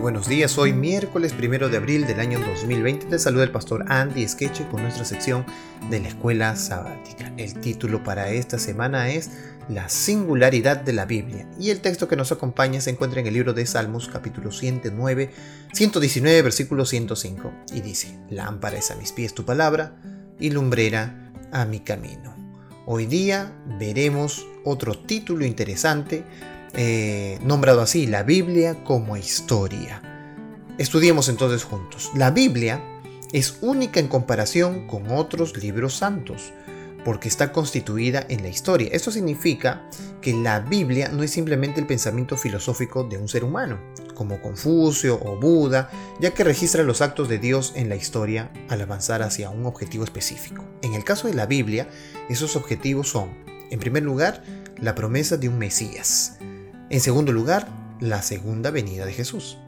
buenos días, hoy miércoles primero de abril del año 2020 te saluda el pastor Andy Skeche con nuestra sección de la escuela sabática. El título para esta semana es La singularidad de la Biblia y el texto que nos acompaña se encuentra en el libro de Salmos capítulo 109, 119 versículo 105 y dice, Lámpara es a mis pies tu palabra y lumbrera a mi camino. Hoy día veremos otro título interesante eh, nombrado así, la Biblia como historia. Estudiemos entonces juntos. La Biblia es única en comparación con otros libros santos, porque está constituida en la historia. Esto significa que la Biblia no es simplemente el pensamiento filosófico de un ser humano, como Confucio o Buda, ya que registra los actos de Dios en la historia al avanzar hacia un objetivo específico. En el caso de la Biblia, esos objetivos son, en primer lugar, la promesa de un Mesías, en segundo lugar, la segunda venida de Jesús.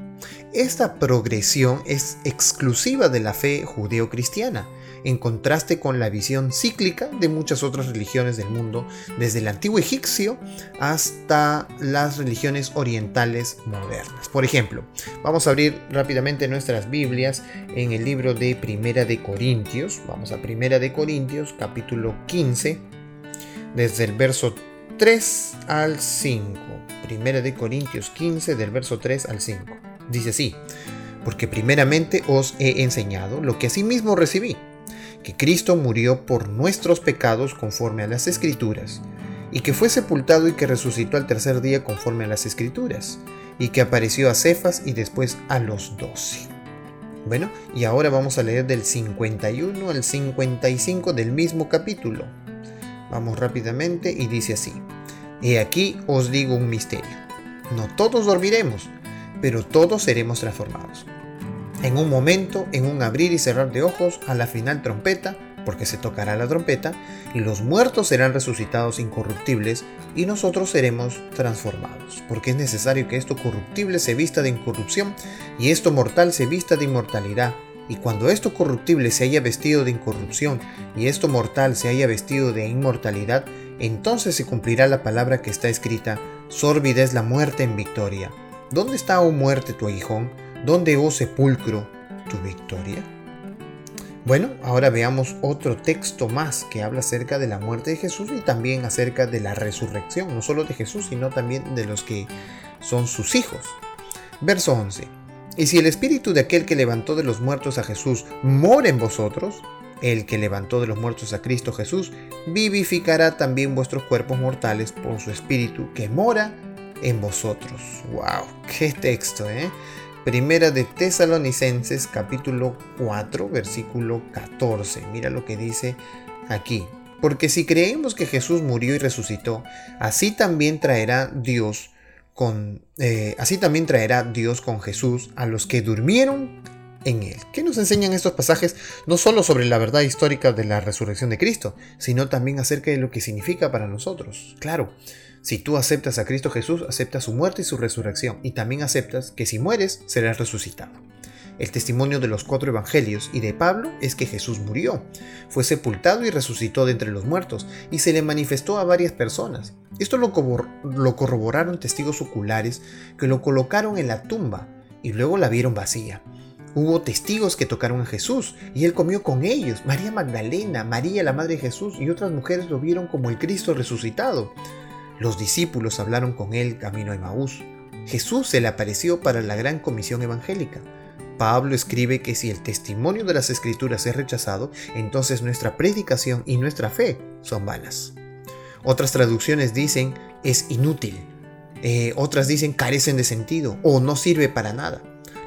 Esta progresión es exclusiva de la fe judeo-cristiana, en contraste con la visión cíclica de muchas otras religiones del mundo, desde el antiguo egipcio hasta las religiones orientales modernas. Por ejemplo, vamos a abrir rápidamente nuestras Biblias en el libro de Primera de Corintios. Vamos a Primera de Corintios, capítulo 15, desde el verso 3 al 5. Primera de Corintios 15 del verso 3 al 5. Dice así, porque primeramente os he enseñado lo que asimismo recibí, que Cristo murió por nuestros pecados conforme a las escrituras, y que fue sepultado y que resucitó al tercer día conforme a las escrituras, y que apareció a Cefas y después a los doce. Bueno, y ahora vamos a leer del 51 al 55 del mismo capítulo. Vamos rápidamente y dice así. He aquí os digo un misterio. No todos dormiremos, pero todos seremos transformados. En un momento, en un abrir y cerrar de ojos, a la final trompeta, porque se tocará la trompeta, y los muertos serán resucitados incorruptibles, y nosotros seremos transformados, porque es necesario que esto corruptible se vista de incorrupción, y esto mortal se vista de inmortalidad. Y cuando esto corruptible se haya vestido de incorrupción y esto mortal se haya vestido de inmortalidad, entonces se cumplirá la palabra que está escrita, sórbida es la muerte en victoria. ¿Dónde está, oh muerte, tu aguijón? ¿Dónde, oh sepulcro, tu victoria? Bueno, ahora veamos otro texto más que habla acerca de la muerte de Jesús y también acerca de la resurrección, no solo de Jesús, sino también de los que son sus hijos. Verso 11. Y si el espíritu de aquel que levantó de los muertos a Jesús mora en vosotros, el que levantó de los muertos a Cristo Jesús, vivificará también vuestros cuerpos mortales por su espíritu que mora en vosotros. ¡Wow! ¡Qué texto, eh! Primera de Tesalonicenses capítulo 4 versículo 14. Mira lo que dice aquí. Porque si creemos que Jesús murió y resucitó, así también traerá Dios con, eh, así también traerá Dios con Jesús a los que durmieron en él. ¿Qué nos enseñan estos pasajes? No solo sobre la verdad histórica de la resurrección de Cristo, sino también acerca de lo que significa para nosotros. Claro, si tú aceptas a Cristo Jesús, aceptas su muerte y su resurrección, y también aceptas que si mueres, serás resucitado. El testimonio de los cuatro evangelios y de Pablo es que Jesús murió, fue sepultado y resucitó de entre los muertos, y se le manifestó a varias personas. Esto lo, corroboraron testigos oculares que lo colocaron en la tumba y luego la vieron vacía. Hubo testigos que tocaron a Jesús y él comió con ellos. María Magdalena, María la Madre de Jesús y otras mujeres lo vieron como el Cristo resucitado. Los discípulos hablaron con él camino a Emaús. Jesús se le apareció para la gran comisión evangélica. Pablo escribe que si el testimonio de las escrituras es rechazado, entonces nuestra predicación y nuestra fe son vanas. Otras traducciones dicen es inútil, eh, otras dicen carecen de sentido o no sirve para nada.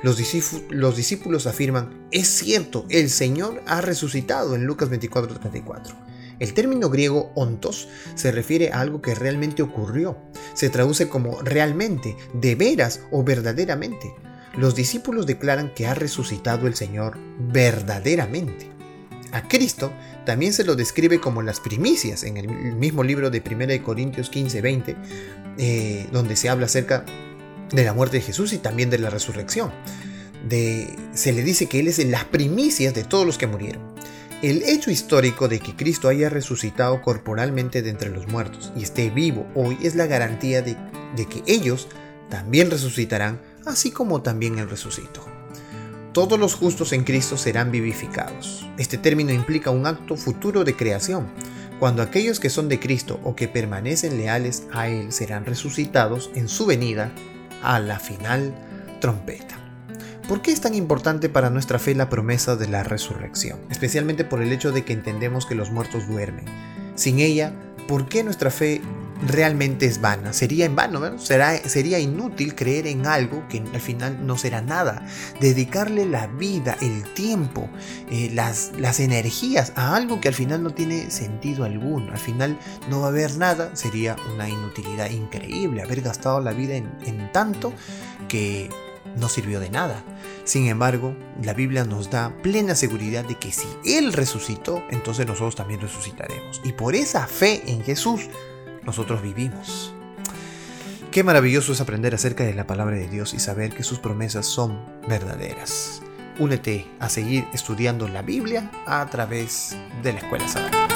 Los, los, discípulos afirman, es cierto, el Señor ha resucitado en Lucas 24:34. El término griego ontos se refiere a algo que realmente ocurrió. Se traduce como realmente, de veras o verdaderamente los discípulos declaran que ha resucitado el Señor verdaderamente. A Cristo también se lo describe como las primicias en el mismo libro de 1 Corintios 15, 20, eh, donde se habla acerca de la muerte de Jesús y también de la resurrección. se le dice que Él es las primicias de todos los que murieron. El hecho histórico de que Cristo haya resucitado corporalmente de entre los muertos y esté vivo hoy es la garantía de que ellos también resucitarán así como también Él resucitó. Todos los justos en Cristo serán vivificados. Este término implica un acto futuro de creación, cuando aquellos que son de Cristo o que permanecen leales a Él serán resucitados en su venida a la final trompeta. ¿Por qué es tan importante para nuestra fe la promesa de la resurrección? Especialmente por el hecho de que entendemos que los muertos duermen. Sin ella, ¿por qué nuestra fe realmente es vana? Sería en vano, Será, sería inútil creer en algo que al final no será nada. Dedicarle la vida, el tiempo, eh, las, las energías a algo que al final no tiene sentido alguno. Al final no va a haber nada, sería una inutilidad increíble. Haber gastado la vida en, en tanto que no sirvió de nada. Sin embargo, la Biblia nos da plena seguridad de que si Él resucitó, entonces nosotros también resucitaremos. Y por esa fe en Jesús, nosotros vivimos. Qué maravilloso es aprender acerca de la palabra de Dios y saber que sus promesas son verdaderas. Únete a seguir estudiando la Biblia a través de la Escuela Sabática.